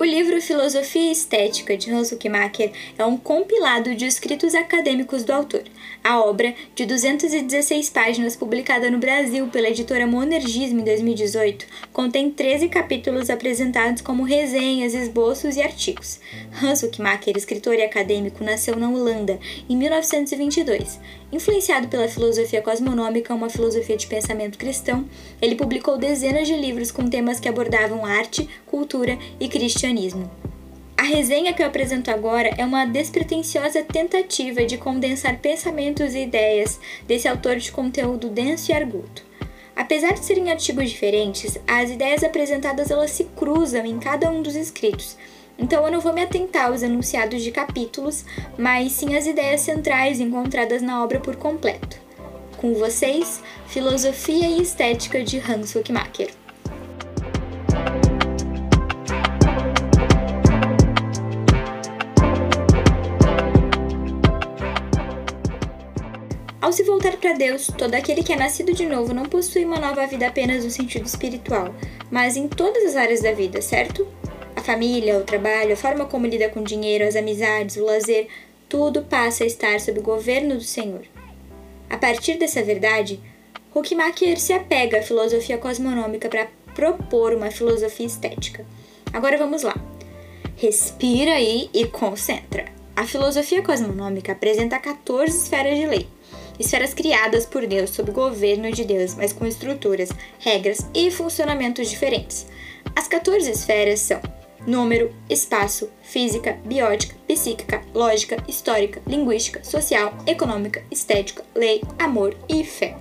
O livro Filosofia Estética de Hans Huckmacher é um compilado de escritos acadêmicos do autor. A obra, de 216 páginas, publicada no Brasil pela editora Monergismo em 2018, contém 13 capítulos apresentados como resenhas, esboços e artigos. Hans Huckmacher, escritor e acadêmico, nasceu na Holanda em 1922. Influenciado pela filosofia cosmonômica, uma filosofia de pensamento cristão, ele publicou dezenas de livros com temas que abordavam arte, cultura e cristianismo. A resenha que eu apresento agora é uma despretensiosa tentativa de condensar pensamentos e ideias desse autor de conteúdo denso e arguto. Apesar de serem artigos diferentes, as ideias apresentadas elas se cruzam em cada um dos escritos. Então eu não vou me atentar aos enunciados de capítulos, mas sim às ideias centrais encontradas na obra por completo. Com vocês, Filosofia e Estética de Hans Huckmacher. Ao se voltar para Deus, todo aquele que é nascido de novo não possui uma nova vida apenas no sentido espiritual, mas em todas as áreas da vida, certo? Família, o trabalho, a forma como lida com o dinheiro, as amizades, o lazer, tudo passa a estar sob o governo do Senhor. A partir dessa verdade, Huckmacher se apega à filosofia cosmonômica para propor uma filosofia estética. Agora vamos lá. Respira aí e concentra. A filosofia cosmonômica apresenta 14 esferas de lei esferas criadas por Deus sob o governo de Deus, mas com estruturas, regras e funcionamentos diferentes. As 14 esferas são número, espaço, física, biótica, psíquica, lógica, histórica, linguística, social, econômica, estética, lei, amor e fé.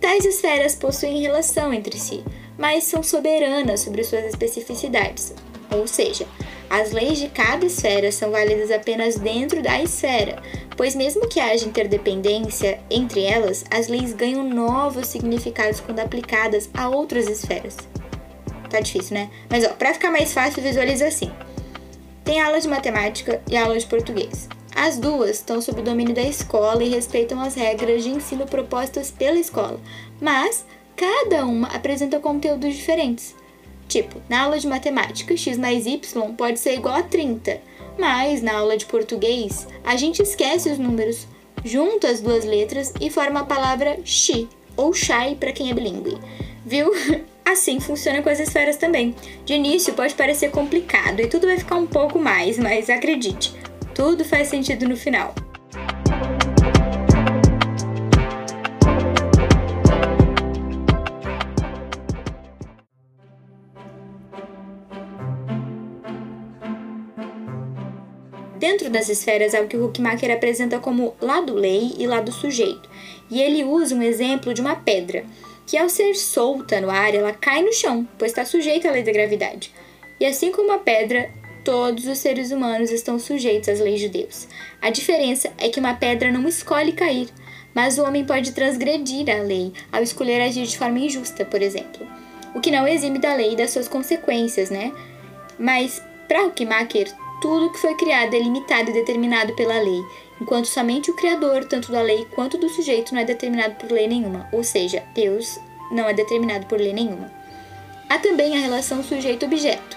Tais esferas possuem relação entre si, mas são soberanas sobre suas especificidades, ou seja, as leis de cada esfera são válidas apenas dentro da esfera, pois, mesmo que haja interdependência entre elas, as leis ganham novos significados quando aplicadas a outras esferas. Tá difícil, né? Mas, ó, pra ficar mais fácil, visualiza assim: tem aula de matemática e aula de português. As duas estão sob o domínio da escola e respeitam as regras de ensino propostas pela escola, mas cada uma apresenta conteúdos diferentes. Tipo, na aula de matemática, x mais y pode ser igual a 30, mas na aula de português, a gente esquece os números, junta as duas letras e forma a palavra chi, ou chai para quem é bilíngue. Viu? Assim funciona com as esferas também. De início pode parecer complicado e tudo vai ficar um pouco mais, mas acredite, tudo faz sentido no final. Dentro das esferas é o que o Huckmacher apresenta como lado lei e lado sujeito, e ele usa um exemplo de uma pedra, que ao ser solta no ar, ela cai no chão, pois está sujeita à lei da gravidade. E assim como a pedra, todos os seres humanos estão sujeitos às leis de Deus. A diferença é que uma pedra não escolhe cair, mas o homem pode transgredir a lei ao escolher agir de forma injusta, por exemplo. O que não exime da lei e das suas consequências, né? Mas, para Huckmacher, tudo que foi criado é limitado e determinado pela lei, enquanto somente o Criador, tanto da lei quanto do sujeito, não é determinado por lei nenhuma, ou seja, Deus não é determinado por lei nenhuma. Há também a relação sujeito-objeto.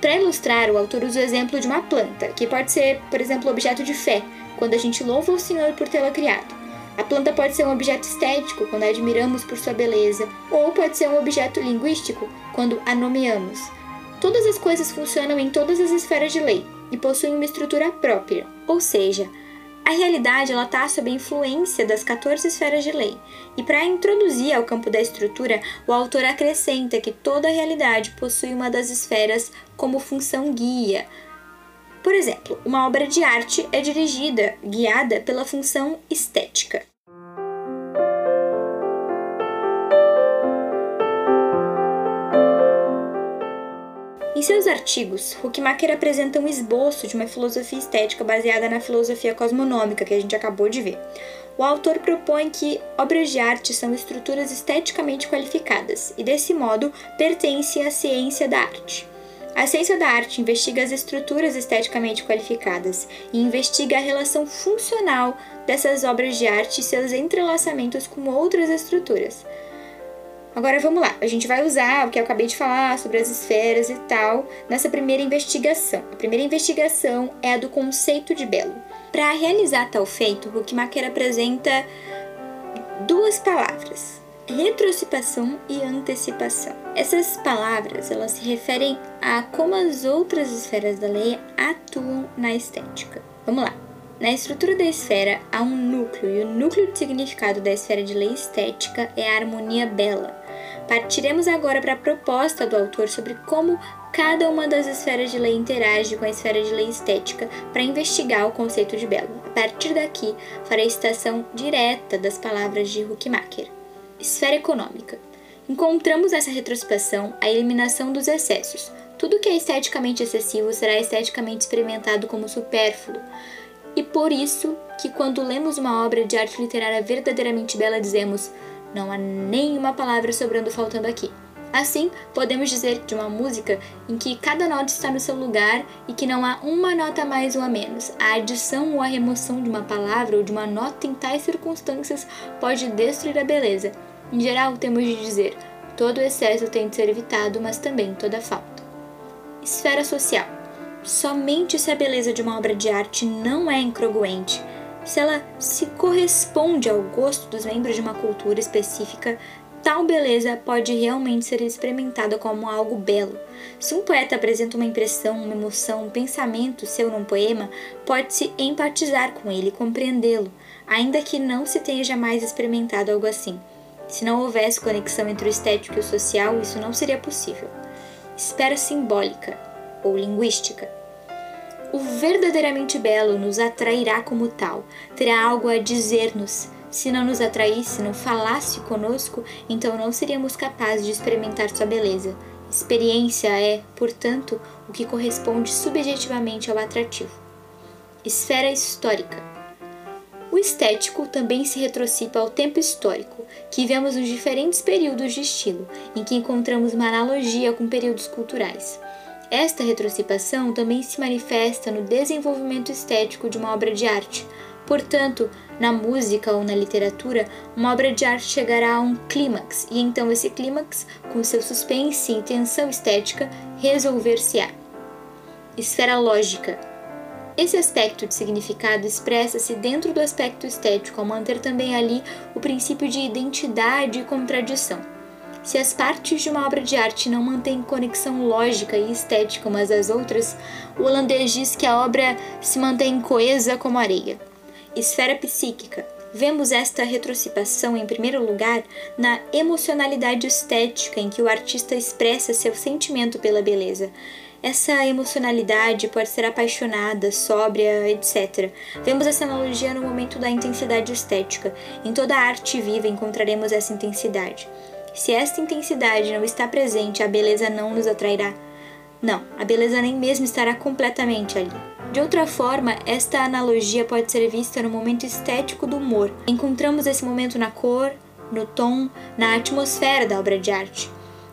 Para ilustrar, o autor usa o exemplo de uma planta, que pode ser, por exemplo, objeto de fé, quando a gente louva o Senhor por tê-la criado. A planta pode ser um objeto estético, quando a admiramos por sua beleza, ou pode ser um objeto linguístico, quando a nomeamos. Todas as coisas funcionam em todas as esferas de lei, e possuem uma estrutura própria, ou seja, a realidade está sob a influência das 14 esferas de lei. E para introduzir ao campo da estrutura, o autor acrescenta que toda realidade possui uma das esferas como função guia. Por exemplo, uma obra de arte é dirigida, guiada pela função estética. Em seus artigos, Huckmacher apresenta um esboço de uma filosofia estética baseada na filosofia cosmonômica que a gente acabou de ver. O autor propõe que obras de arte são estruturas esteticamente qualificadas e, desse modo, pertencem à ciência da arte. A ciência da arte investiga as estruturas esteticamente qualificadas e investiga a relação funcional dessas obras de arte e seus entrelaçamentos com outras estruturas. Agora vamos lá, a gente vai usar o que eu acabei de falar sobre as esferas e tal nessa primeira investigação. A primeira investigação é a do conceito de belo. Para realizar tal feito, Huckmacher apresenta duas palavras: retrocipação e antecipação. Essas palavras elas se referem a como as outras esferas da lei atuam na estética. Vamos lá. Na estrutura da esfera há um núcleo, e o núcleo de significado da esfera de lei estética é a harmonia bela. Partiremos agora para a proposta do autor sobre como cada uma das esferas de lei interage com a esfera de lei estética para investigar o conceito de belo. A partir daqui, farei citação direta das palavras de Huckmacher. Esfera econômica. Encontramos nessa retrospeção a eliminação dos excessos. Tudo que é esteticamente excessivo será esteticamente experimentado como supérfluo. E por isso que quando lemos uma obra de arte literária verdadeiramente bela dizemos não há nenhuma palavra sobrando faltando aqui. Assim, podemos dizer de uma música em que cada nota está no seu lugar e que não há uma nota a mais ou a menos. A adição ou a remoção de uma palavra ou de uma nota em tais circunstâncias pode destruir a beleza. Em geral, temos de dizer: todo excesso tem de ser evitado, mas também toda falta. Esfera social. Somente se a beleza de uma obra de arte não é incongruente, se ela se corresponde ao gosto dos membros de uma cultura específica, tal beleza pode realmente ser experimentada como algo belo. Se um poeta apresenta uma impressão, uma emoção, um pensamento seu num poema, pode-se empatizar com ele compreendê-lo, ainda que não se tenha jamais experimentado algo assim. Se não houvesse conexão entre o estético e o social, isso não seria possível. Esfera simbólica ou linguística. O verdadeiramente belo nos atrairá como tal, terá algo a dizer-nos. Se não nos atraísse, não falasse conosco, então não seríamos capazes de experimentar sua beleza. Experiência é, portanto, o que corresponde subjetivamente ao atrativo. Esfera histórica. O estético também se retrocipa ao tempo histórico, que vemos nos diferentes períodos de estilo, em que encontramos uma analogia com períodos culturais. Esta retrocipação também se manifesta no desenvolvimento estético de uma obra de arte. Portanto, na música ou na literatura, uma obra de arte chegará a um clímax, e então esse clímax, com seu suspense e tensão estética, resolver-se-á. Esfera lógica. Esse aspecto de significado expressa-se dentro do aspecto estético, ao manter também ali o princípio de identidade e contradição. Se as partes de uma obra de arte não mantêm conexão lógica e estética umas às outras, o holandês diz que a obra se mantém coesa como areia. Esfera psíquica. Vemos esta retrocipação, em primeiro lugar, na emocionalidade estética em que o artista expressa seu sentimento pela beleza. Essa emocionalidade pode ser apaixonada, sóbria, etc. Vemos essa analogia no momento da intensidade estética. Em toda arte viva encontraremos essa intensidade. Se esta intensidade não está presente, a beleza não nos atrairá. Não, a beleza nem mesmo estará completamente ali. De outra forma, esta analogia pode ser vista no momento estético do humor. Encontramos esse momento na cor, no tom, na atmosfera da obra de arte.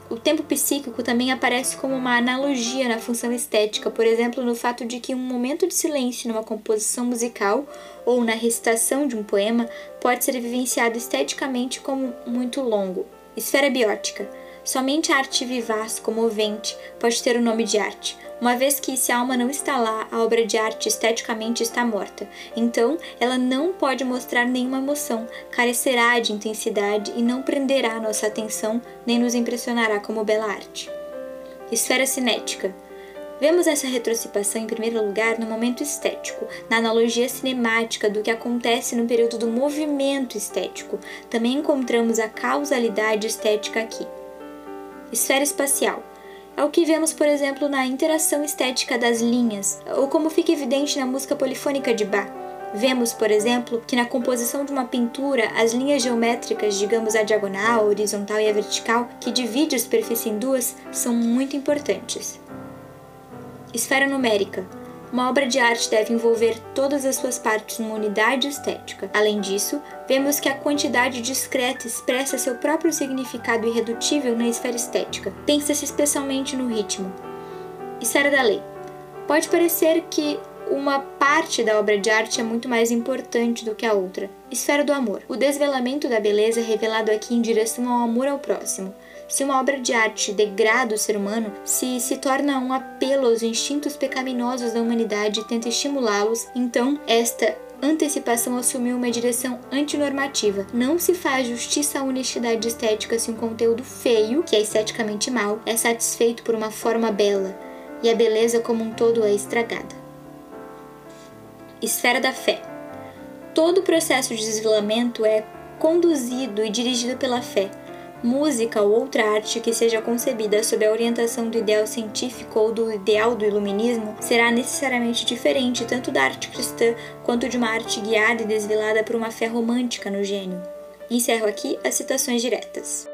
O tempo psíquico também aparece como uma analogia na função estética, por exemplo, no fato de que um momento de silêncio numa composição musical ou na recitação de um poema pode ser vivenciado esteticamente como muito longo, Esfera biótica. Somente a arte vivaz, comovente, pode ter o nome de arte, uma vez que se a alma não está lá, a obra de arte esteticamente está morta. Então, ela não pode mostrar nenhuma emoção, carecerá de intensidade e não prenderá nossa atenção nem nos impressionará como bela arte. Esfera cinética. Vemos essa retrocipação em primeiro lugar no momento estético, na analogia cinemática do que acontece no período do movimento estético. Também encontramos a causalidade estética aqui. Esfera espacial. É o que vemos, por exemplo, na interação estética das linhas, ou como fica evidente na música polifônica de Bach. Vemos, por exemplo, que na composição de uma pintura, as linhas geométricas, digamos a diagonal, a horizontal e a vertical, que divide a superfície em duas, são muito importantes. Esfera numérica. Uma obra de arte deve envolver todas as suas partes numa unidade estética. Além disso, vemos que a quantidade discreta expressa seu próprio significado irredutível na esfera estética. Pensa-se especialmente no ritmo. Esfera da lei. Pode parecer que uma parte da obra de arte é muito mais importante do que a outra. Esfera do amor. O desvelamento da beleza é revelado aqui em direção ao amor ao próximo. Se uma obra de arte degrada o ser humano, se se torna um apelo aos instintos pecaminosos da humanidade e tenta estimulá-los, então esta antecipação assumiu uma direção antinormativa. Não se faz justiça à honestidade estética se um conteúdo feio, que é esteticamente mal, é satisfeito por uma forma bela, e a beleza como um todo é estragada. Esfera da fé. Todo o processo de desvelamento é conduzido e dirigido pela fé, música ou outra arte que seja concebida sob a orientação do ideal científico ou do ideal do iluminismo será necessariamente diferente tanto da arte cristã quanto de uma arte guiada e desvelada por uma fé romântica no gênio. Encerro aqui as citações diretas.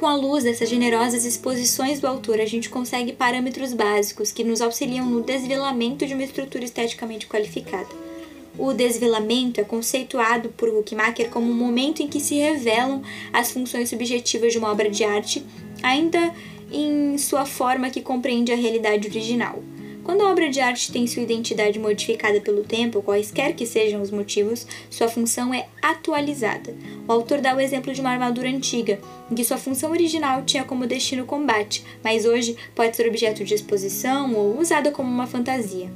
Com a luz dessas generosas exposições do autor, a gente consegue parâmetros básicos que nos auxiliam no desvelamento de uma estrutura esteticamente qualificada. O desvelamento é conceituado por Huckmacher como um momento em que se revelam as funções subjetivas de uma obra de arte, ainda em sua forma que compreende a realidade original. Quando a obra de arte tem sua identidade modificada pelo tempo, quaisquer que sejam os motivos, sua função é atualizada. O autor dá o exemplo de uma armadura antiga, em que sua função original tinha como destino o combate, mas hoje pode ser objeto de exposição ou usada como uma fantasia.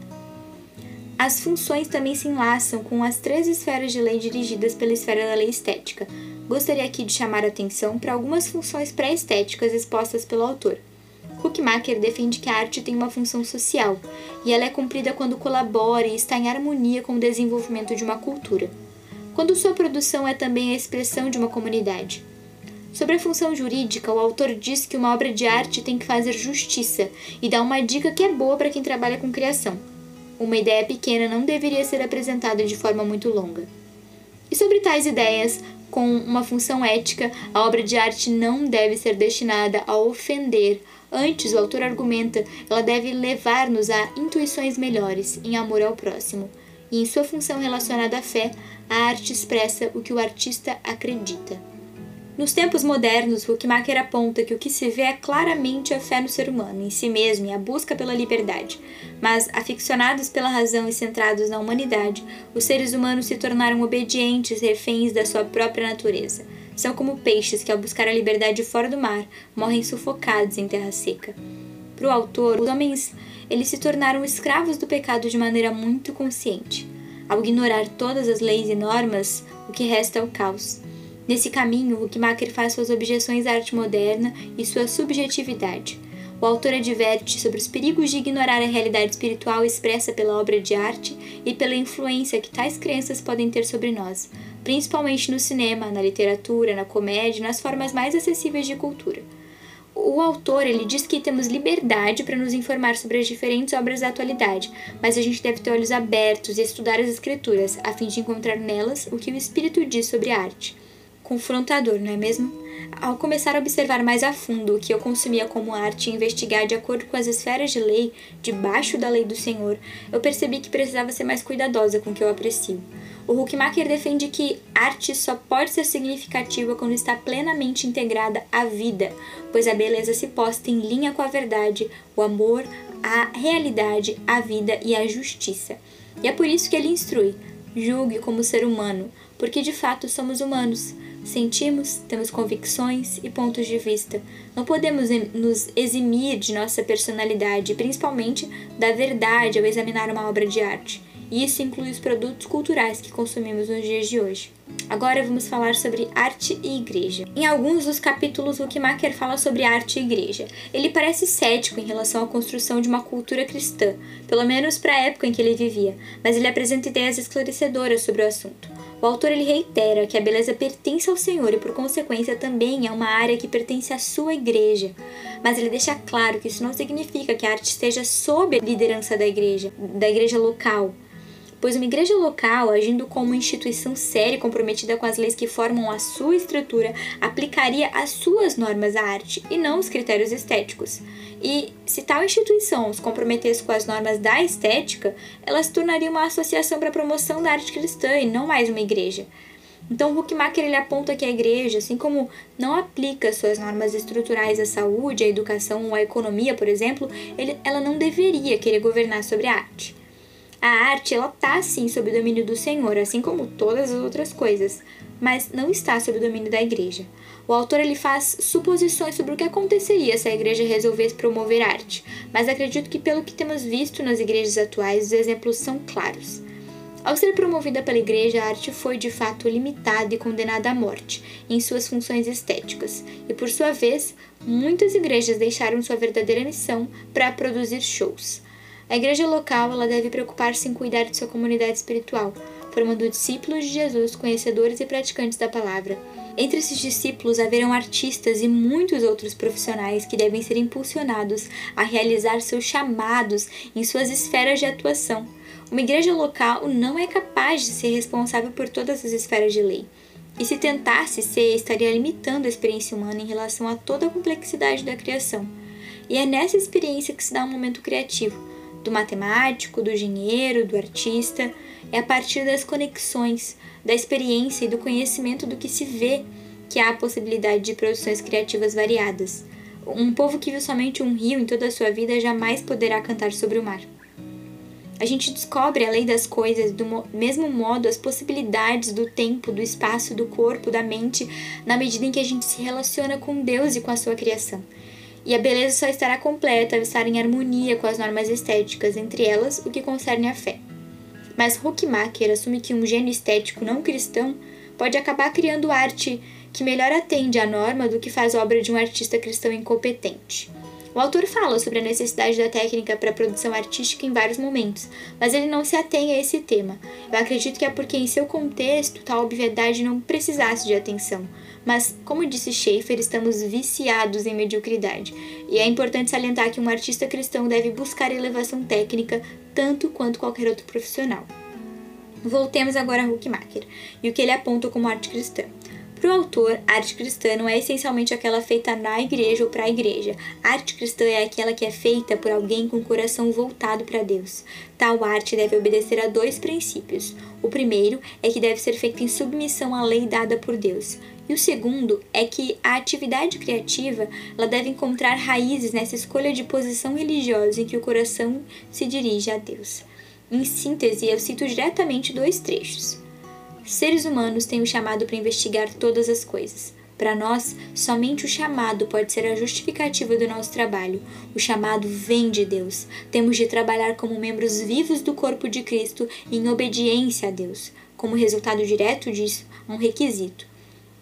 As funções também se enlaçam com as três esferas de lei dirigidas pela esfera da lei estética. Gostaria aqui de chamar a atenção para algumas funções pré-estéticas expostas pelo autor. Huckmacher defende que a arte tem uma função social e ela é cumprida quando colabora e está em harmonia com o desenvolvimento de uma cultura, quando sua produção é também a expressão de uma comunidade. Sobre a função jurídica, o autor diz que uma obra de arte tem que fazer justiça e dá uma dica que é boa para quem trabalha com criação. Uma ideia pequena não deveria ser apresentada de forma muito longa. E sobre tais ideias, com uma função ética, a obra de arte não deve ser destinada a ofender, Antes, o autor argumenta, ela deve levar-nos a intuições melhores, em amor ao próximo. E em sua função relacionada à fé, a arte expressa o que o artista acredita. Nos tempos modernos, Huckmacher aponta que o que se vê é claramente a fé no ser humano, em si mesmo e a busca pela liberdade. Mas, aficionados pela razão e centrados na humanidade, os seres humanos se tornaram obedientes reféns da sua própria natureza. São como peixes que, ao buscar a liberdade fora do mar, morrem sufocados em terra seca. Para o autor, os homens eles se tornaram escravos do pecado de maneira muito consciente. Ao ignorar todas as leis e normas, o que resta é o caos. Nesse caminho, Huckmacher faz suas objeções à arte moderna e sua subjetividade. O autor adverte sobre os perigos de ignorar a realidade espiritual expressa pela obra de arte e pela influência que tais crenças podem ter sobre nós, principalmente no cinema, na literatura, na comédia, nas formas mais acessíveis de cultura. O autor ele diz que temos liberdade para nos informar sobre as diferentes obras da atualidade, mas a gente deve ter olhos abertos e estudar as escrituras, a fim de encontrar nelas o que o Espírito diz sobre a arte. Confrontador, não é mesmo? Ao começar a observar mais a fundo o que eu consumia como arte e investigar de acordo com as esferas de lei, debaixo da lei do Senhor, eu percebi que precisava ser mais cuidadosa com o que eu aprecio. O Huckmacher defende que arte só pode ser significativa quando está plenamente integrada à vida, pois a beleza se posta em linha com a verdade, o amor, a realidade, a vida e a justiça. E é por isso que ele instrui: julgue como ser humano, porque de fato somos humanos. Sentimos, temos convicções e pontos de vista. Não podemos nos eximir de nossa personalidade, principalmente da verdade ao examinar uma obra de arte. E isso inclui os produtos culturais que consumimos nos dias de hoje. Agora vamos falar sobre arte e igreja. Em alguns dos capítulos, Kimaker fala sobre arte e igreja. Ele parece cético em relação à construção de uma cultura cristã, pelo menos para a época em que ele vivia, mas ele apresenta ideias esclarecedoras sobre o assunto. O autor ele reitera que a beleza pertence ao Senhor e, por consequência, também é uma área que pertence à sua igreja. Mas ele deixa claro que isso não significa que a arte esteja sob a liderança da igreja, da igreja local. Pois uma igreja local, agindo como uma instituição séria e comprometida com as leis que formam a sua estrutura, aplicaria as suas normas à arte e não os critérios estéticos. E se tal instituição se comprometesse com as normas da estética, ela se tornaria uma associação para a promoção da arte cristã e não mais uma igreja. Então, Huckmacher ele aponta que a igreja, assim como não aplica suas normas estruturais à saúde, à educação ou à economia, por exemplo, ele, ela não deveria querer governar sobre a arte. A arte, ela está sim sob o domínio do Senhor, assim como todas as outras coisas, mas não está sob o domínio da igreja. O autor ele faz suposições sobre o que aconteceria se a igreja resolvesse promover arte, mas acredito que pelo que temos visto nas igrejas atuais, os exemplos são claros. Ao ser promovida pela Igreja, a arte foi de fato limitada e condenada à morte em suas funções estéticas, e por sua vez, muitas igrejas deixaram sua verdadeira missão para produzir shows. A igreja local ela deve preocupar-se em cuidar de sua comunidade espiritual, formando discípulos de Jesus, conhecedores e praticantes da palavra. Entre esses discípulos haverão artistas e muitos outros profissionais que devem ser impulsionados a realizar seus chamados em suas esferas de atuação uma igreja local não é capaz de ser responsável por todas as esferas de lei. E se tentasse ser, estaria limitando a experiência humana em relação a toda a complexidade da criação. E é nessa experiência que se dá um momento criativo, do matemático, do engenheiro, do artista. É a partir das conexões, da experiência e do conhecimento do que se vê que há a possibilidade de produções criativas variadas. Um povo que viu somente um rio em toda a sua vida jamais poderá cantar sobre o mar. A gente descobre a lei das coisas do mesmo modo as possibilidades do tempo, do espaço, do corpo, da mente, na medida em que a gente se relaciona com Deus e com a sua criação. E a beleza só estará completa ao estar em harmonia com as normas estéticas, entre elas o que concerne a fé. Mas Huckmacher assume que um gênio estético não cristão pode acabar criando arte que melhor atende à norma do que faz obra de um artista cristão incompetente. O autor fala sobre a necessidade da técnica para a produção artística em vários momentos, mas ele não se atém a esse tema. Eu acredito que é porque, em seu contexto, tal obviedade não precisasse de atenção. Mas, como disse Schaeffer, estamos viciados em mediocridade, e é importante salientar que um artista cristão deve buscar elevação técnica tanto quanto qualquer outro profissional. Voltemos agora a Huckmacher e o que ele aponta como arte cristã. Para o autor, arte cristã não é essencialmente aquela feita na igreja ou para a igreja. A arte cristã é aquela que é feita por alguém com o coração voltado para Deus. Tal arte deve obedecer a dois princípios. O primeiro é que deve ser feita em submissão à lei dada por Deus. E o segundo é que a atividade criativa ela deve encontrar raízes nessa escolha de posição religiosa em que o coração se dirige a Deus. Em síntese, eu cito diretamente dois trechos. Seres humanos têm o chamado para investigar todas as coisas. Para nós, somente o chamado pode ser a justificativa do nosso trabalho. O chamado vem de Deus. Temos de trabalhar como membros vivos do corpo de Cristo em obediência a Deus. Como resultado direto disso, um requisito.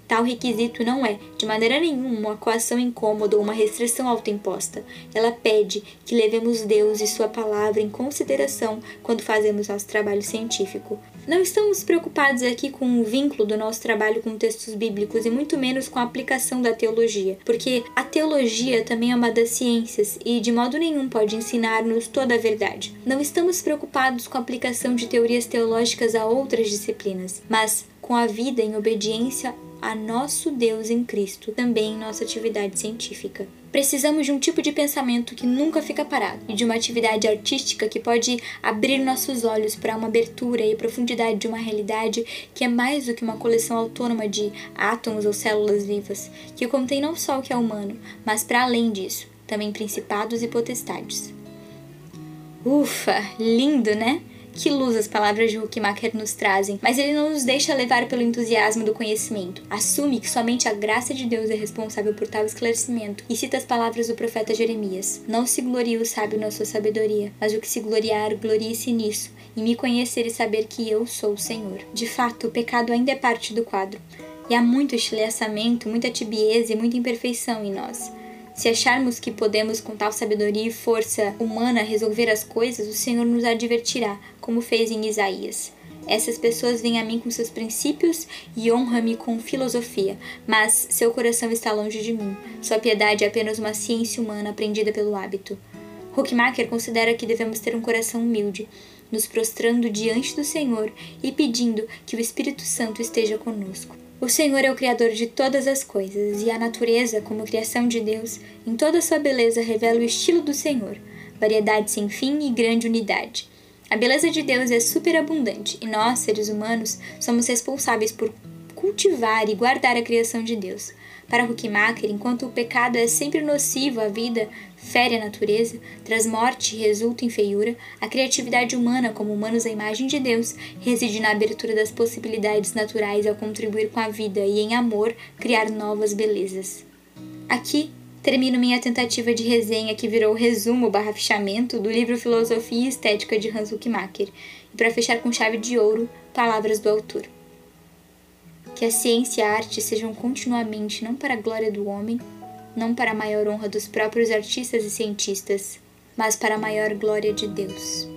Tal requisito não é, de maneira nenhuma, uma coação incômoda ou uma restrição autoimposta. Ela pede que levemos Deus e Sua palavra em consideração quando fazemos nosso trabalho científico. Não estamos preocupados aqui com o vínculo do nosso trabalho com textos bíblicos e muito menos com a aplicação da teologia, porque a teologia também é uma das ciências e de modo nenhum pode ensinar-nos toda a verdade. Não estamos preocupados com a aplicação de teorias teológicas a outras disciplinas, mas com a vida em obediência a nosso Deus em Cristo, também em nossa atividade científica. Precisamos de um tipo de pensamento que nunca fica parado e de uma atividade artística que pode abrir nossos olhos para uma abertura e profundidade de uma realidade que é mais do que uma coleção autônoma de átomos ou células vivas, que contém não só o que é humano, mas para além disso, também principados e potestades. Ufa, lindo, né? Que luz as palavras de Huckmacher nos trazem, mas ele não nos deixa levar pelo entusiasmo do conhecimento. Assume que somente a graça de Deus é responsável por tal esclarecimento e cita as palavras do profeta Jeremias: Não se glorie o sábio na sua sabedoria, mas o que se gloriar, glorie-se nisso, e me conhecer e saber que eu sou o Senhor. De fato, o pecado ainda é parte do quadro, e há muito estilhaçamento, muita tibieza e muita imperfeição em nós. Se acharmos que podemos, com tal sabedoria e força humana, resolver as coisas, o Senhor nos advertirá, como fez em Isaías. Essas pessoas vêm a mim com seus princípios e honram-me com filosofia, mas seu coração está longe de mim. Sua piedade é apenas uma ciência humana aprendida pelo hábito. Huckmacher considera que devemos ter um coração humilde, nos prostrando diante do Senhor e pedindo que o Espírito Santo esteja conosco. O Senhor é o Criador de todas as coisas, e a natureza, como criação de Deus, em toda sua beleza revela o estilo do Senhor, variedade sem fim e grande unidade. A beleza de Deus é superabundante, e nós, seres humanos, somos responsáveis por cultivar e guardar a criação de Deus. Para Huckmacher, enquanto o pecado é sempre nocivo à vida, fere a natureza, traz morte e resulta em feiura, a criatividade humana, como humanos à imagem de Deus, reside na abertura das possibilidades naturais ao contribuir com a vida e, em amor, criar novas belezas. Aqui termino minha tentativa de resenha que virou resumo barra fichamento do livro Filosofia e Estética de Hans Huckmacher, e para fechar com chave de ouro, palavras do autor que a ciência e a arte sejam continuamente não para a glória do homem, não para a maior honra dos próprios artistas e cientistas, mas para a maior glória de Deus.